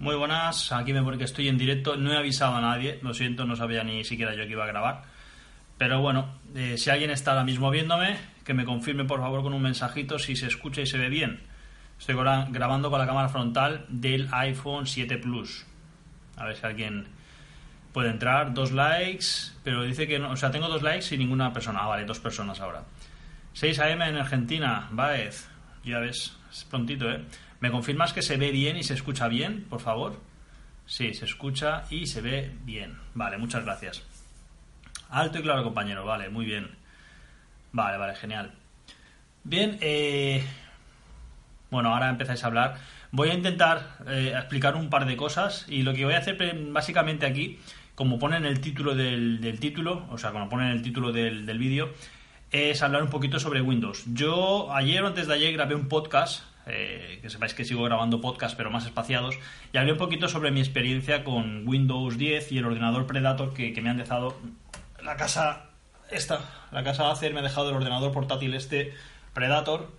Muy buenas, aquí me pone que estoy en directo, no he avisado a nadie, lo siento, no sabía ni siquiera yo que iba a grabar. Pero bueno, eh, si alguien está ahora mismo viéndome, que me confirme por favor con un mensajito si se escucha y se ve bien. Estoy grabando con la cámara frontal del iPhone 7 Plus. A ver si alguien puede entrar. Dos likes, pero dice que no. O sea, tengo dos likes y ninguna persona. Ah, vale, dos personas ahora. 6 AM en Argentina, Baez. Ya ves, es prontito, ¿eh? ¿Me confirmas que se ve bien y se escucha bien, por favor? Sí, se escucha y se ve bien. Vale, muchas gracias. Alto y claro, compañero. Vale, muy bien. Vale, vale, genial. Bien, eh... bueno, ahora empezáis a hablar. Voy a intentar eh, explicar un par de cosas y lo que voy a hacer básicamente aquí, como pone en el título del, título, o sea, como pone en el título del, del vídeo, es hablar un poquito sobre Windows. Yo ayer o antes de ayer grabé un podcast eh, que sepáis que sigo grabando podcast pero más espaciados, y hablé un poquito sobre mi experiencia con Windows 10 y el ordenador Predator que, me han dejado la casa esta, la casa Acer me ha dejado el ordenador portátil este Predator.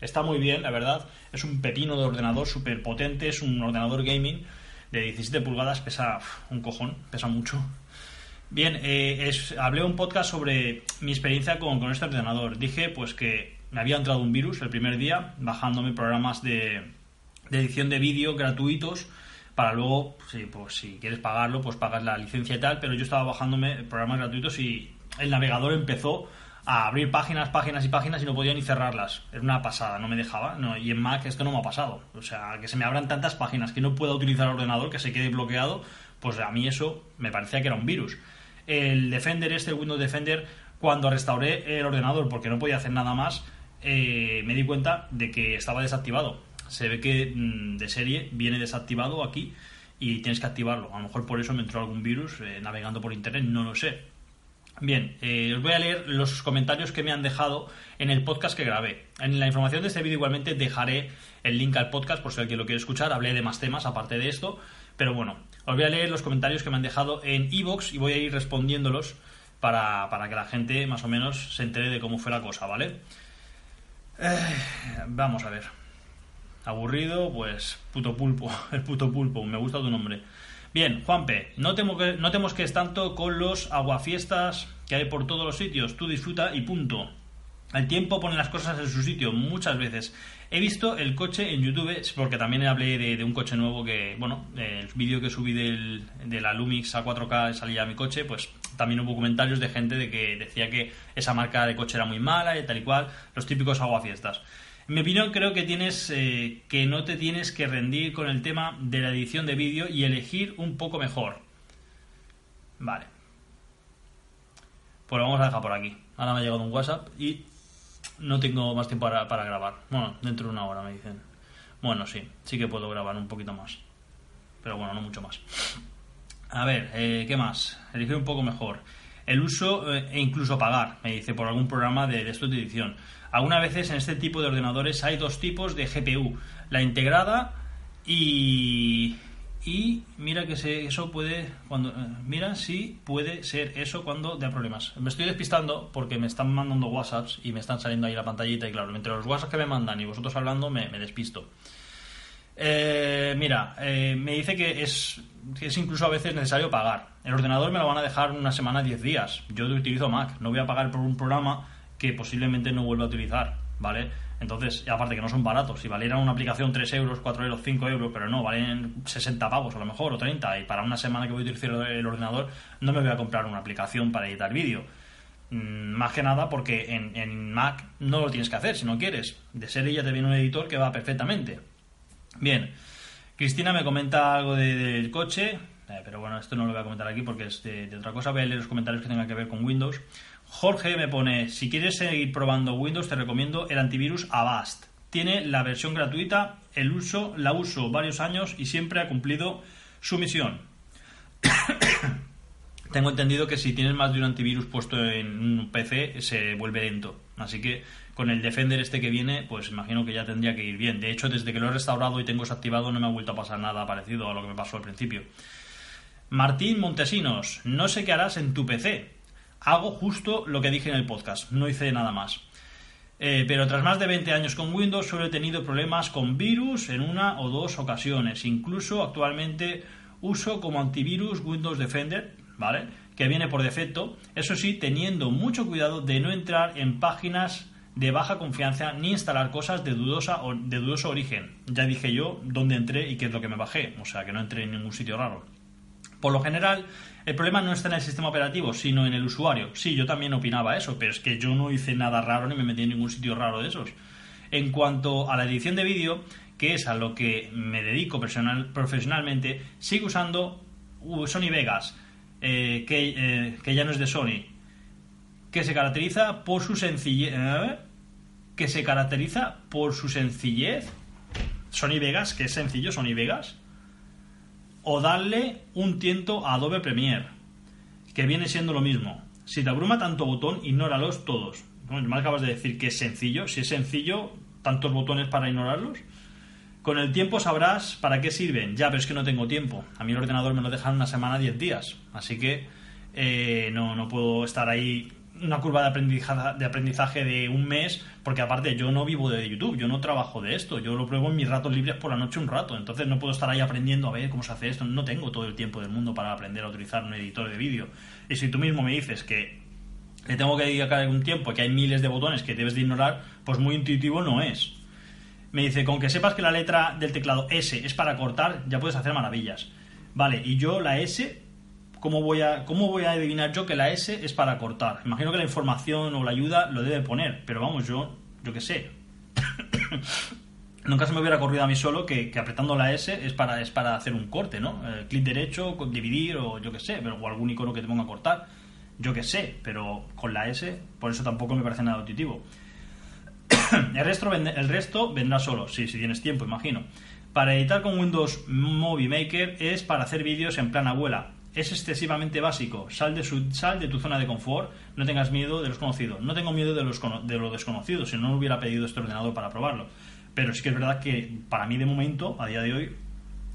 Está muy bien, la verdad. Es un pepino de ordenador súper potente, es un ordenador gaming de 17 pulgadas, pesa un cojón, pesa mucho. Bien, eh, hablé un podcast sobre mi experiencia con, este ordenador. Dije pues que me había entrado un virus el primer día bajándome programas de, edición de vídeo gratuitos para luego, pues, si quieres pagarlo, pues pagas la licencia y tal, pero yo estaba bajándome programas gratuitos y el navegador empezó a abrir páginas, páginas y páginas y no podía ni cerrarlas. Era una pasada, no me dejaba. No, y en Mac esto no me ha pasado. O sea, que se me abran tantas páginas que no pueda utilizar el ordenador, que se quede bloqueado, pues a mí eso me parecía que era un virus. El Defender este, el Windows Defender, cuando restauré el ordenador porque no podía hacer nada más, eh, me di cuenta de que estaba desactivado. Se ve que mm, de serie viene desactivado aquí y tienes que activarlo. A lo mejor por eso me entró algún virus eh, navegando por internet, no lo sé. Bien, eh, os voy a leer los comentarios que me han dejado en el podcast que grabé. En la información de este vídeo igualmente dejaré el link al podcast por si alguien lo quiere escuchar. Hablé de más temas aparte de esto. Pero bueno, os voy a leer los comentarios que me han dejado en iVoox y voy a ir respondiéndolos para, para que la gente más o menos se entere de cómo fue la cosa, ¿vale? Eh, vamos a ver. Aburrido, pues puto pulpo, el puto pulpo, me gusta tu nombre. Bien, Juanpe, no temo que, no temos que es tanto con los aguafiestas que hay por todos los sitios. Tú disfruta y punto. El tiempo pone las cosas en su sitio muchas veces. He visto el coche en YouTube, porque también hablé de, un coche nuevo que, bueno, el vídeo que subí del, de la Lumix a 4K salía mi coche, pues también hubo comentarios de gente de que decía que esa marca de coche era muy mala y tal y cual, los típicos aguafiestas. En mi opinión creo que tienes eh, que no te tienes que rendir con el tema de la edición de vídeo y elegir un poco mejor. Vale. Pues lo vamos a dejar por aquí. Ahora me ha llegado un WhatsApp y no tengo más tiempo para, para grabar. Bueno, dentro de una hora me dicen. Bueno, sí, sí que puedo grabar un poquito más. Pero bueno, no mucho más. A ver, eh, ¿qué más? Elegir un poco mejor. El uso eh, e incluso pagar, me dice, por algún programa de, de edición. Algunas veces en este tipo de ordenadores hay dos tipos de GPU. La integrada y... Y mira que eso puede... cuando eh, Mira si puede ser eso cuando da problemas. Me estoy despistando porque me están mandando WhatsApps y me están saliendo ahí la pantallita y claro, entre los WhatsApps que me mandan y vosotros hablando me, me despisto. Eh, mira, eh, me dice que es, es incluso a veces necesario pagar. El ordenador me lo van a dejar una semana, 10 días. Yo utilizo Mac, no voy a pagar por un programa que posiblemente no vuelva a utilizar, ¿vale? Entonces, aparte que no son baratos, si valieran una aplicación 3 euros, 4 euros, 5 euros, pero no, valen 60 pavos a lo mejor, o 30, y para una semana que voy a utilizar el ordenador no me voy a comprar una aplicación para editar vídeo. Mm, más que nada porque en, en Mac no lo tienes que hacer si no quieres. De serie ya te viene un editor que va perfectamente. Bien, Cristina me comenta algo del coche, eh, pero bueno, esto no lo voy a comentar aquí porque es de, otra cosa. Voy a leer los comentarios que tengan que ver con Windows. Jorge me pone, si quieres seguir probando Windows, te recomiendo el antivirus Avast. Tiene la versión gratuita, el uso, la uso varios años y siempre ha cumplido su misión. Tengo entendido que si tienes más de un antivirus puesto en un PC se vuelve lento. Así que con el Defender este que viene, pues imagino que ya tendría que ir bien. De hecho, desde que lo he restaurado y tengo desactivado no me ha vuelto a pasar nada parecido a lo que me pasó al principio. Martín Montesinos, no sé qué harás en tu PC. Hago justo lo que dije en el podcast, no hice nada más. Eh, pero tras más de 20 años con Windows solo he tenido problemas con virus en una o dos ocasiones. Incluso actualmente uso como antivirus Windows Defender, ¿vale? Que viene por defecto. Eso sí, teniendo mucho cuidado de no entrar en páginas de baja confianza ni instalar cosas de dudosa o de dudoso origen. Ya dije yo dónde entré y qué es lo que me bajé, o sea que no entré en ningún sitio raro. Por lo general, el problema no está en el sistema operativo, sino en el usuario. Sí, yo también opinaba eso, pero es que yo no hice nada raro ni me metí en ningún sitio raro de esos. En cuanto a la edición de vídeo, que es a lo que me dedico profesionalmente, sigo usando Sony Vegas, eh, que, eh, que ya no es de Sony, que se caracteriza por su sencillez. ¿eh? Que se caracteriza por su sencillez. Sony Vegas, que es sencillo, Sony Vegas. O darle un tiento a Adobe Premiere, que viene siendo lo mismo. Si te abruma tanto botón, ignóralos todos. me acabas de decir que es sencillo. Si es sencillo, tantos botones para ignorarlos. Con el tiempo sabrás para qué sirven. Ya, pero es que no tengo tiempo. A mí el ordenador me lo dejan una semana, 10 días. Así que eh, no, no puedo estar ahí una curva de aprendizaje, de aprendizaje de un mes, porque aparte yo no vivo de YouTube, yo no trabajo de esto, yo lo pruebo en mis ratos libres por la noche un rato, entonces no puedo estar ahí aprendiendo a ver cómo se hace esto, no tengo todo el tiempo del mundo para aprender a utilizar un editor de vídeo. Y si tú mismo me dices que le tengo que dedicar algún tiempo, que hay miles de botones que debes de ignorar, pues muy intuitivo no es. Me dice, con que sepas que la letra del teclado S es para cortar, ya puedes hacer maravillas. Vale, y yo la S ¿cómo voy, a, ¿cómo voy a adivinar yo que la S es para cortar? Imagino que la información o la ayuda lo debe poner, pero vamos, yo, yo qué sé. Nunca se me hubiera ocurrido a mí solo que, apretando la S es para, es para hacer un corte, ¿no? Eh, clic derecho, dividir o yo qué sé, pero, o algún icono que te ponga a cortar. Yo qué sé, pero con la S, por eso tampoco me parece nada intuitivo. el, resto, el resto vendrá solo, sí, si tienes tiempo, imagino. Para editar con Windows Movie Maker es para hacer vídeos en plan abuela es excesivamente básico. Sal de, su, sal de tu zona de confort, no tengas miedo de los conocidos. No tengo miedo de, los, de lo desconocido, si no, no hubiera pedido este ordenador para probarlo. Pero sí que es verdad que para mí de momento, a día de hoy,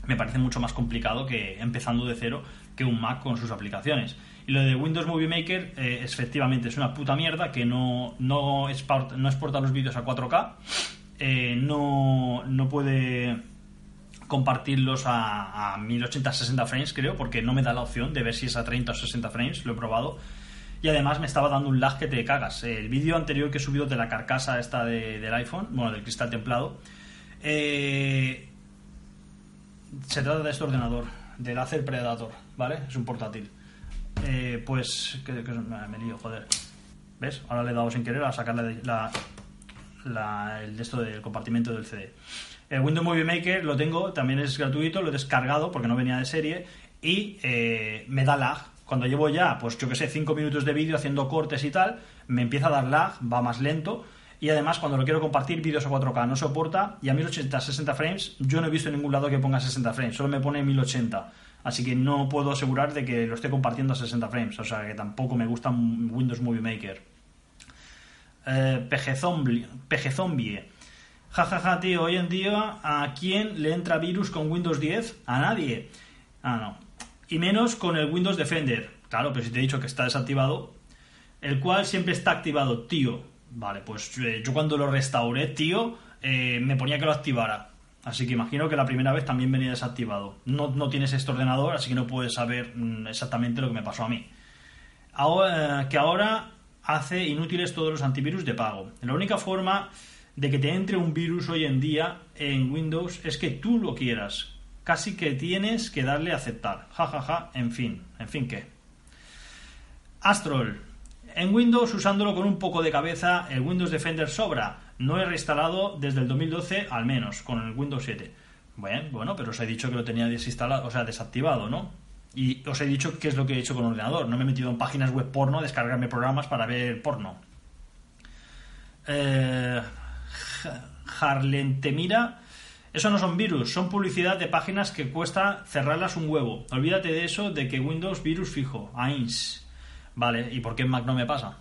me parece mucho más complicado que empezando de cero que un Mac con sus aplicaciones. Y lo de Windows Movie Maker, eh, efectivamente, es una puta mierda que no, no, exporta, no exporta los vídeos a 4K, eh, no, no puede compartirlos a, a 1080-60 frames, creo, porque no me da la opción de ver si es a 30 o 60 frames, lo he probado. Y además me estaba dando un lag que te cagas. El vídeo anterior que he subido de la carcasa esta del iPhone, bueno, del cristal templado, eh, se trata de este ordenador, del Acer Predator, ¿vale? Es un portátil. Eh, pues, que, me lío, joder. ¿Ves? Ahora le he dado sin querer a sacarle la, el de esto del compartimento del CD. El Windows Movie Maker lo tengo, también es gratuito, lo he descargado porque no venía de serie y eh, me da lag. Cuando llevo ya, pues yo que sé, 5 minutos de vídeo haciendo cortes y tal, me empieza a dar lag, va más lento. Y además, cuando lo quiero compartir, vídeos a 4K no soporta. Y a 1080, 60 frames, yo no he visto en ningún lado que ponga 60 frames, solo me pone 1080. Así que no puedo asegurar de que lo esté compartiendo a 60 frames. O sea que tampoco me gusta Windows Movie Maker. Eh, PG Zombie. Jajaja, ja, ja, tío, hoy en día, ¿a quién le entra virus con Windows 10? A nadie. Ah, no. Y menos con el Windows Defender. Claro, pero si te he dicho que está desactivado, el cual siempre está activado, tío. Vale, pues eh, yo cuando lo restauré, tío, eh, me ponía que lo activara. Así que imagino que la primera vez también venía desactivado. No, no tienes este ordenador, así que no puedes saber mm, exactamente lo que me pasó a mí. Ahora, que ahora hace inútiles todos los antivirus de pago. La única forma de que te entre un virus hoy en día en Windows es que tú lo quieras. Casi que tienes que darle a aceptar. Ja, ja, ja. En fin. En fin, ¿qué? Astrol. En Windows, usándolo con un poco de cabeza, el Windows Defender sobra. No he reinstalado desde el 2012 al menos, con el Windows 7. Bueno, bueno, pero os he dicho que lo tenía desinstalado, o sea, desactivado, ¿no? Y os he dicho qué es lo que he hecho con el ordenador. No me he metido en páginas web porno, descargarme programas para ver porno. Eh, Harlentemira. Eso no son virus, son publicidad de páginas que cuesta cerrarlas un huevo. Olvídate de eso, de que Windows virus fijo. AINS. Vale, ¿y por qué en Mac no me pasa?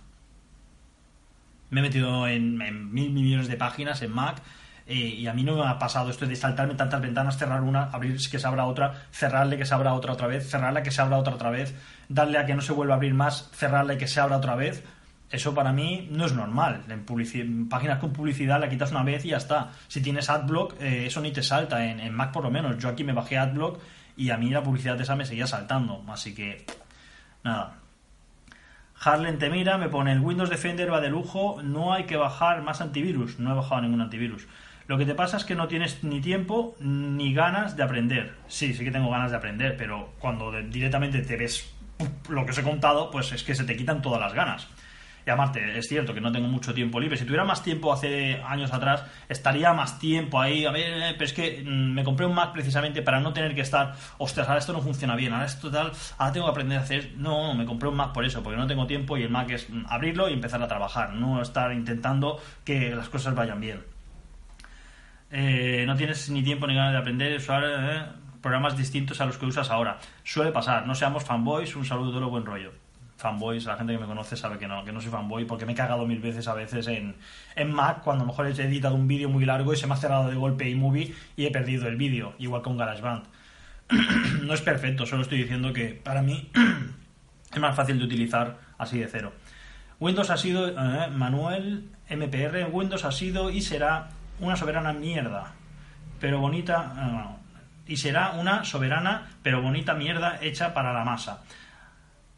Me he metido en, mil millones de páginas en Mac eh, y a mí no me ha pasado esto de saltarme tantas ventanas, cerrar una, abrir que se abra otra, cerrarle que se abra otra otra vez, cerrarle que se abra otra otra vez, darle a que no se vuelva a abrir más, cerrarle que se abra otra vez. Eso para mí no es normal. En, páginas con publicidad la quitas una vez y ya está. Si tienes AdBlock, eh, eso ni te salta. En, Mac por lo menos. Yo aquí me bajé AdBlock y a mí la publicidad de esa me seguía saltando. Así que, nada. Harlen te mira, me pone el Windows Defender va de lujo, no hay que bajar más antivirus. No he bajado ningún antivirus. Lo que te pasa es que no tienes ni tiempo ni ganas de aprender. Sí, sí que tengo ganas de aprender, pero cuando directamente te ves lo que os he contado, pues es que se te quitan todas las ganas. Y aparte, es cierto que no tengo mucho tiempo libre. Si tuviera más tiempo hace años atrás, estaría más tiempo ahí. A ver, eh, pero es que mm, me compré un Mac precisamente para no tener que estar, ostras, ahora esto no funciona bien, ahora esto tal, ahora tengo que aprender a hacer. No, me compré un Mac por eso, porque no tengo tiempo y el Mac es mm, abrirlo y empezar a trabajar, no estar intentando que las cosas vayan bien. Eh, no tienes ni tiempo ni ganas de aprender, usar eh, programas distintos a los que usas ahora. Suele pasar, no seamos fanboys, un saludo de todo buen rollo fanboys, la gente que me conoce sabe que no, que no soy fanboy porque me he cagado mil veces a veces en, en Mac cuando a lo mejor he editado un vídeo muy largo y se me ha cerrado de golpe iMovie y he perdido el vídeo, igual con GarageBand. no es perfecto, solo estoy diciendo que para mí es más fácil de utilizar así de cero. Windows ha sido, eh, Manuel MPR, Windows ha sido y será una soberana mierda, pero bonita, eh, y será una soberana pero bonita mierda hecha para la masa.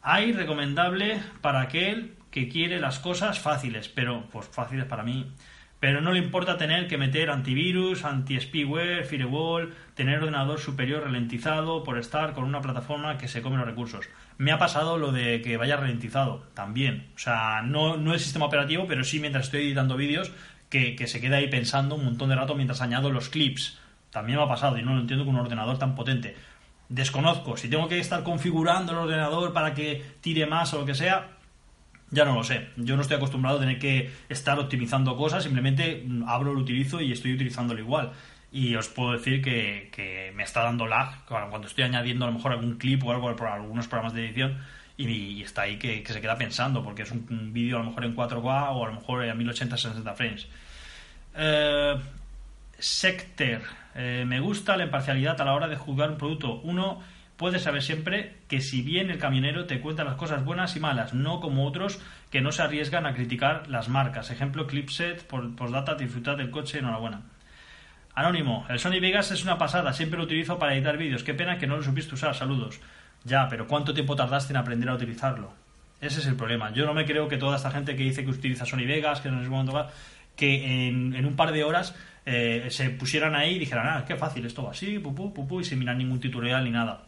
Hay recomendable para aquel que quiere las cosas fáciles, pero pues fáciles para mí. Pero no le importa tener que meter antivirus, anti-spyware, firewall, tener ordenador superior ralentizado por estar con una plataforma que se come los recursos. Me ha pasado lo de que vaya ralentizado también. O sea, no, no el sistema operativo, pero sí mientras estoy editando vídeos, que, que se queda ahí pensando un montón de rato mientras añado los clips. También me ha pasado y no lo entiendo con un ordenador tan potente desconozco. Si tengo que estar configurando el ordenador para que tire más o lo que sea, ya no lo sé. Yo no estoy acostumbrado a tener que estar optimizando cosas, simplemente abro, lo utilizo y estoy utilizándolo igual. Y os puedo decir que, me está dando lag cuando estoy añadiendo a lo mejor algún clip o algo por algunos programas de edición y, está ahí que, se queda pensando porque es un, vídeo a lo mejor en 4K o a lo mejor en 1080-60 frames. Eh, Sector eh, me gusta la imparcialidad a la hora de juzgar un producto. Uno puede saber siempre que si bien el camionero te cuenta las cosas buenas y malas, no como otros que no se arriesgan a criticar las marcas. Ejemplo, Clipset, por postdata, disfrutar del coche, enhorabuena. Anónimo, el Sony Vegas es una pasada, siempre lo utilizo para editar vídeos. Qué pena que no lo supiste usar, saludos. Ya, pero ¿cuánto tiempo tardaste en aprender a utilizarlo? Ese es el problema. Yo no me creo que toda esta gente que dice que utiliza Sony Vegas, que no es momento que en un par de horas eh, se pusieran ahí y dijeran, ah, qué fácil, esto va así, pupú, pupú, y sin mirar ningún tutorial ni nada.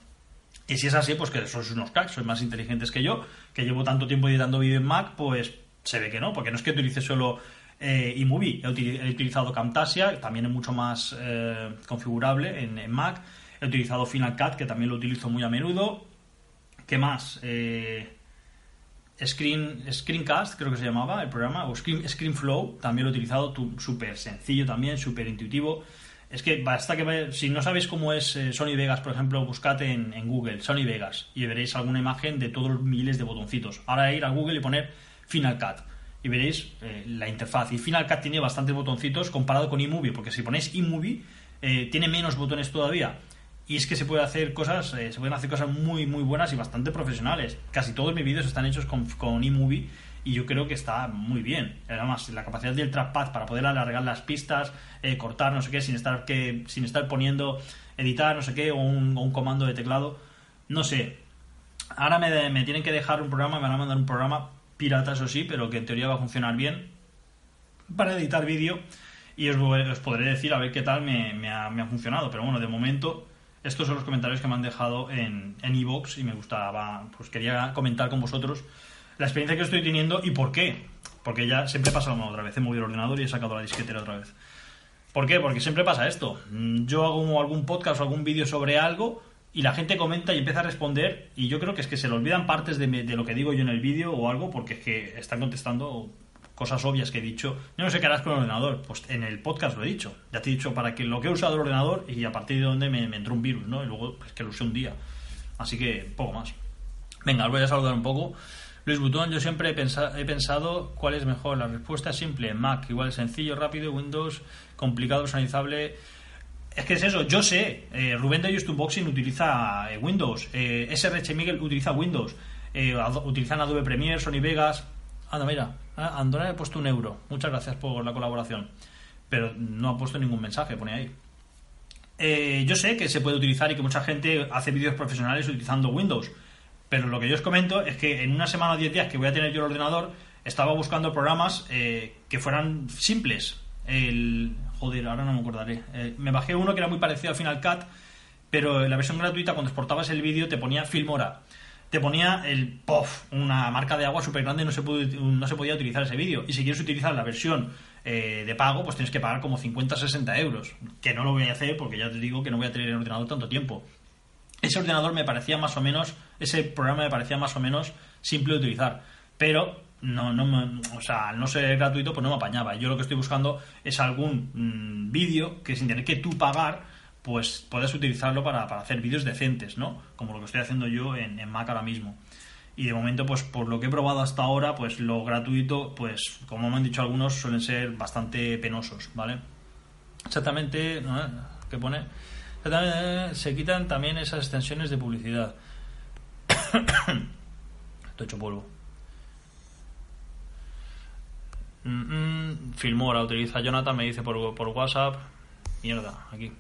Y si es así, pues que sois unos cracks, sois más inteligentes que yo, que llevo tanto tiempo editando vídeo en Mac, pues se ve que no, porque no es que utilice solo eh, eMovie, he, utilizado Camtasia, también es mucho más eh, configurable en, en, Mac, he utilizado Final Cut, que también lo utilizo muy a menudo. ¿Qué más? Eh, Screen, Screencast, creo que se llamaba el programa, o Screen, ScreenFlow, también lo he utilizado, súper sencillo también, súper intuitivo. Es que basta que si no sabéis cómo es eh, Sony Vegas, por ejemplo, buscad en, Google Sony Vegas y veréis alguna imagen de todos los miles de botoncitos. Ahora ir a Google y poner Final Cut y veréis eh, la interfaz. Y Final Cut tiene bastantes botoncitos comparado con eMovie, porque si ponéis eMovie eh, tiene menos botones todavía. Y es que se puede hacer cosas, eh, se pueden hacer cosas muy muy buenas y bastante profesionales. Casi todos mis vídeos están hechos con, con eMovie y yo creo que está muy bien. Además, la capacidad del trackpad para poder alargar las pistas, eh, cortar, no sé qué, sin estar que, sin estar poniendo editar, no sé qué, o un, comando de teclado. No sé. Ahora me, me, tienen que dejar un programa, me van a mandar un programa pirata, eso sí, pero que en teoría va a funcionar bien para editar vídeo. Y os, os, podré decir a ver qué tal me, ha funcionado. Pero bueno, de momento estos son los comentarios que me han dejado en Evox y me gustaba, pues quería comentar con vosotros la experiencia que estoy teniendo y por qué. Porque ya siempre pasa lo mismo otra vez. He movido el ordenador y he sacado la disquetera otra vez. ¿Por qué? Porque siempre pasa esto. Yo hago algún podcast o algún vídeo sobre algo y la gente comenta y empieza a responder y yo creo que es que se le olvidan partes de, de lo que digo yo en el vídeo o algo porque es que están contestando cosas obvias que he dicho. No sé qué harás con el ordenador. Pues en el podcast lo he dicho. Ya te he dicho para que lo que he usado el ordenador y a partir de donde me, entró un virus, ¿no? Y luego pues, que lo usé un día. Así que poco más. Venga, os voy a saludar un poco. Luis Butón, yo siempre he, pensado, he pensado cuál es mejor. La respuesta es simple. Mac, igual sencillo, rápido. Windows, complicado, personalizable. Es que es eso, yo sé. Eh, Rubén de Just Unboxing utiliza eh, Windows. Eh, SRH Miguel utiliza Windows. utilizan Adobe Premiere, Sony Vegas Anda, mira, ah, Andona ha puesto un euro. Muchas gracias por la colaboración. Pero no ha puesto ningún mensaje, pone ahí. Eh, yo sé que se puede utilizar y que mucha gente hace vídeos profesionales utilizando Windows. Pero lo que yo os comento es que en una semana o 10 días que voy a tener yo el ordenador, estaba buscando programas eh, que fueran simples. El. Joder, ahora no me acordaré. Eh, me bajé uno que era muy parecido al Final Cut, pero en la versión gratuita, cuando exportabas el vídeo, te ponía Filmora te ponía el POF, una marca de agua súper grande no se, no se podía utilizar ese vídeo. Y si quieres utilizar la versión eh, de pago, pues tienes que pagar como 50-60 euros. Que no lo voy a hacer porque ya te digo que no voy a tener el ordenador tanto tiempo. Ese ordenador me parecía más o menos, ese programa me parecía más o menos simple de utilizar. Pero no, no me, o sea, al no ser gratuito, pues no me apañaba. Yo lo que estoy buscando es algún mm, vídeo que sin tener que tú pagar pues puedes utilizarlo para, hacer vídeos decentes, ¿no? Como lo que estoy haciendo yo en, Mac ahora mismo. Y de momento, pues por lo que he probado hasta ahora, pues lo gratuito, pues como me han dicho algunos, suelen ser bastante penosos, ¿vale? Exactamente. ¿qué pone? se quitan también esas extensiones de publicidad. Estoy hecho polvo. Mm, mm, Filmora utiliza Jonathan, me dice por, por WhatsApp. Mierda, aquí.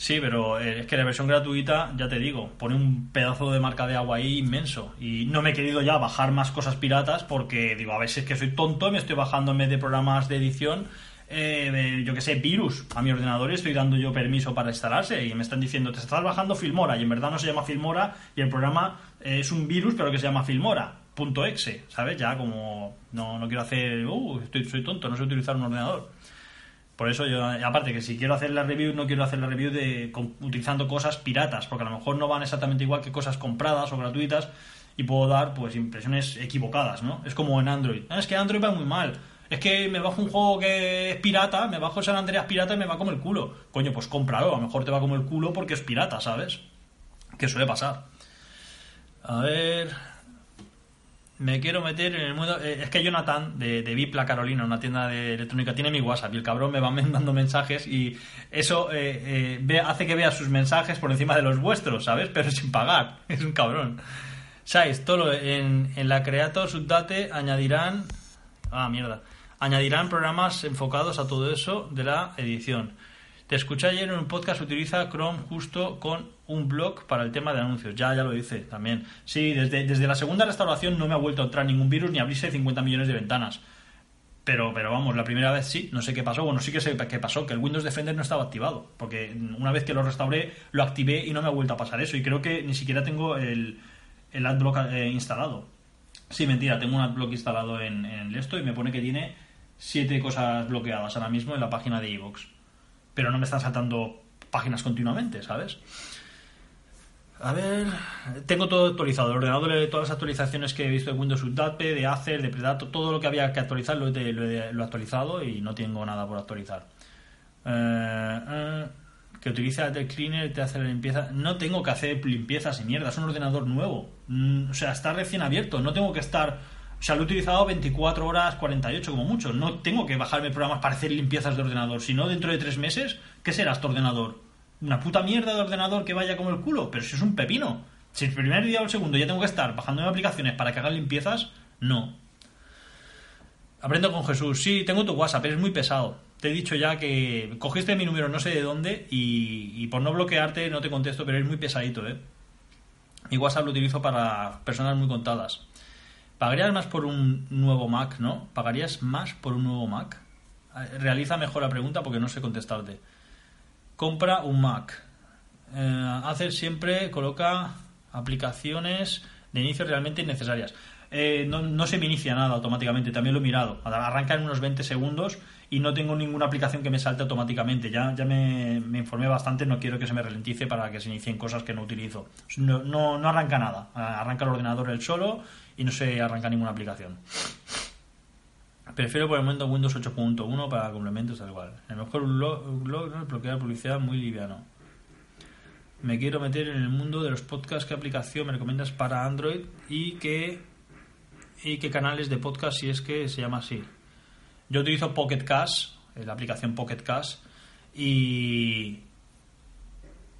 Sí, pero eh, es que la versión gratuita, ya te digo, pone un pedazo de marca de agua ahí inmenso. Y no me he querido ya bajar más cosas piratas porque digo, a veces que soy tonto y me estoy bajando en vez de programas de edición, eh, yo que sé, virus a mi ordenador y estoy dando yo permiso para instalarse. Y me están diciendo, te estás bajando Filmora. Y en verdad no se llama Filmora y el programa es un virus, pero que se llama Filmora. Punto .exe, ¿sabes? Ya como no, no quiero hacer, uh, estoy, soy tonto, no sé utilizar un ordenador. Por eso yo, aparte que si quiero hacer la review, no quiero hacer la review de utilizando cosas piratas, porque a lo mejor no van exactamente igual que cosas compradas o gratuitas y puedo dar pues impresiones equivocadas, ¿no? Es como en Android. es que Android va muy mal. Es que me bajo un juego que es pirata, me bajo San Andreas pirata y me va como el culo. Coño, pues cómpralo, a lo mejor te va como el culo porque es pirata, ¿sabes? Que suele pasar. A ver, me quiero meter en el mundo. Eh, es que Jonathan, de, de Vipla Carolina, una tienda de electrónica, tiene mi WhatsApp y el cabrón me va mandando mensajes y eso eh, eh, hace que vea sus mensajes por encima de los vuestros, ¿sabes? Pero sin pagar. Es un cabrón. ¿Sabes? Todo en, en la Creator Subdate añadirán. Ah, mierda. Añadirán programas enfocados a todo eso de la edición. Te escuché ayer en un podcast, utiliza Chrome justo con un blog para el tema de anuncios. Ya, ya lo hice también. Sí, desde, desde la segunda restauración no me ha vuelto a entrar ningún virus ni abrirse 50 millones de ventanas. Pero, pero vamos, la primera vez sí, no sé qué pasó. Bueno, sí que sé qué pasó, que el Windows Defender no estaba activado. Porque una vez que lo restauré, lo activé y no me ha vuelto a pasar eso. Y creo que ni siquiera tengo el, el AdBlock eh, instalado. Sí, mentira, tengo un AdBlock instalado en, en esto y me pone que tiene siete cosas bloqueadas ahora mismo en la página de iVoox pero no me están saltando páginas continuamente, ¿sabes? A ver, tengo todo actualizado. El ordenador, de todas las actualizaciones que he visto de Windows Update, de Acer, de Predator, todo lo que había que actualizar lo he, actualizado y no tengo nada por actualizar. Eh, eh, que utiliza el cleaner te hace la limpieza. No tengo que hacer limpiezas y mierda, es un ordenador nuevo. Mm, o sea, está recién abierto, no tengo que estar o sea, lo he utilizado 24 horas, 48 como mucho. No tengo que bajarme programas para hacer limpiezas de ordenador. Si no, dentro de tres meses, ¿qué será este ordenador? ¿Una puta mierda de ordenador que vaya como el culo? Pero si es un pepino. Si el primer día o el segundo ya tengo que estar bajándome aplicaciones para que hagan limpiezas, no. Aprendo con Jesús. Sí, tengo tu WhatsApp, pero es muy pesado. Te he dicho ya que cogiste mi número no sé de dónde y, y por no bloquearte no te contesto, pero es muy pesadito, ¿eh? Mi WhatsApp lo utilizo para personas muy contadas. ¿Pagarías más por un nuevo Mac, no? ¿Pagarías más por un nuevo Mac? Eh, realiza mejor la pregunta porque no sé contestarte. Compra un Mac. Eh, hacer siempre, coloca aplicaciones de inicio realmente innecesarias. Eh, no, se me inicia nada automáticamente, también lo he mirado. Arranca en unos 20 segundos y no tengo ninguna aplicación que me salte automáticamente. Ya, ya me, me, informé bastante, no quiero que se me ralentice para que se inicien cosas que no utilizo. No, no, no arranca nada, arranca el ordenador él solo y no se arranca ninguna aplicación. Prefiero por el momento Windows 8.1 para complementos tal cual. El mejor blog bloquear publicidad muy liviano. Me quiero meter en el mundo de los podcasts. ¿Qué aplicación me recomiendas para Android? Y qué, y qué canales de podcast si es que se llama así. Yo utilizo Pocket Cast, eh, la aplicación Pocket Cast, y,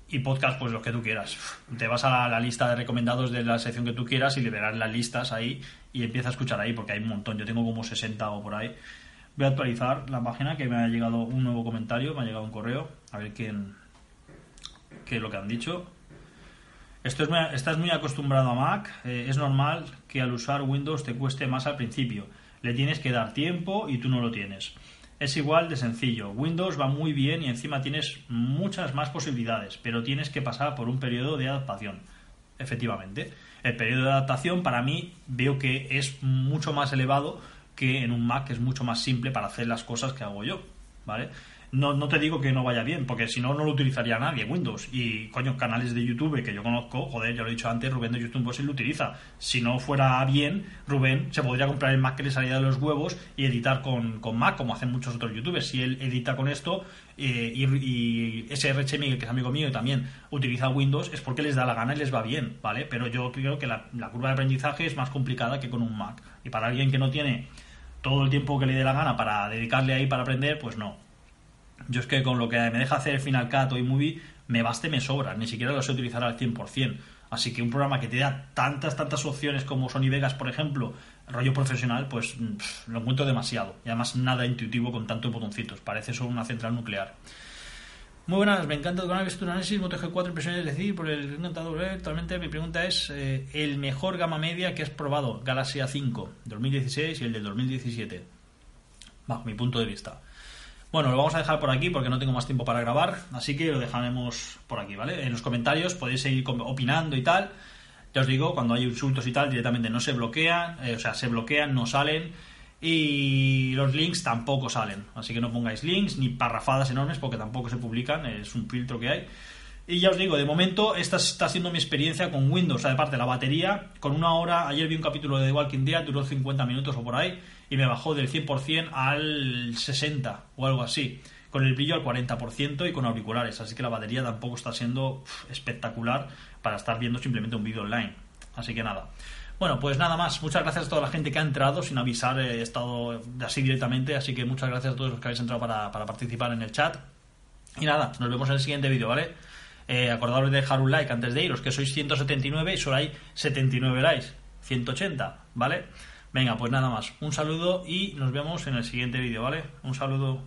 y podcast, pues lo que tú quieras. Te vas a la, lista de recomendados de la sección que tú quieras y le verás las listas ahí y empieza a escuchar ahí porque hay un montón. Yo tengo como 60 o por ahí. Voy a actualizar la página que me ha llegado un nuevo comentario, me ha llegado un correo, a ver quién qué es lo que han dicho. Esto es estás muy acostumbrado a Mac, eh, es normal que al usar Windows te cueste más al principio. Le tienes que dar tiempo y tú no lo tienes. Es igual de sencillo. Windows va muy bien y encima tienes muchas más posibilidades, pero tienes que pasar por un periodo de adaptación. Efectivamente. El periodo de adaptación para mí veo que es mucho más elevado que en un Mac que es mucho más simple para hacer las cosas que hago yo. ¿Vale? No, no te digo que no vaya bien, porque si no, no lo utilizaría nadie Windows. Y, coño, canales de YouTube que yo conozco, joder, ya lo he dicho antes, Rubén de YouTube pues él lo utiliza. Si no fuera bien, Rubén se podría comprar el Mac que le salía de los huevos y editar con, Mac, como hacen muchos otros YouTubers. Si él edita con esto eh, y, y Miguel, que es amigo mío y también utiliza Windows, es porque les da la gana y les va bien, ¿vale? Pero yo creo que la, la curva de aprendizaje es más complicada que con un Mac. Y para alguien que no tiene todo el tiempo que le dé la gana para dedicarle ahí para aprender, pues no yo es que con lo que me deja hacer Final Cut o iMovie me baste me sobra, ni siquiera lo sé utilizar al 100%. Así que un programa que te da tantas, tantas opciones como Sony Vegas, por ejemplo, rollo profesional, pues lo encuentro demasiado. Y además nada intuitivo con tantos botoncitos. Parece solo una central nuclear. Muy buenas, me encanta tu visto análisis, Moto G4, impresiones de decir, por el encantado ver. Actualmente mi pregunta es eh, el mejor gama media que has probado, Galaxy A5 2016 y el del 2017. Bajo mi punto de vista. Bueno, lo vamos a dejar por aquí porque no tengo más tiempo para grabar, así que lo dejaremos por aquí, ¿vale? En los comentarios podéis seguir opinando y tal. Ya os digo, cuando hay insultos y tal, directamente no se bloquean, eh, o sea, se bloquean, no salen. Y los links tampoco salen. Así que no pongáis links ni parrafadas enormes porque tampoco se publican, es un filtro que hay. Y ya os digo, de momento esta está siendo mi experiencia con Windows. Aparte la batería, con una hora, ayer vi un capítulo de The Walking Dead, duró 50 minutos o por ahí y me bajó del 100% al 60% o algo así, con el brillo al 40% y con auriculares, así que la batería tampoco está siendo espectacular para estar viendo simplemente un vídeo online. Así que nada. Bueno, pues nada más. Muchas gracias a toda la gente que ha entrado sin avisar. He estado así directamente. Así que muchas gracias a todos los que habéis entrado para, participar en el chat. Y nada, nos vemos en el siguiente vídeo, ¿vale? Eh, acordaros de dejar un like antes de iros, que sois 179 y solo hay 79 likes. 180, ¿vale? Venga, pues nada más. Un saludo y nos vemos en el siguiente vídeo, ¿vale? Un saludo.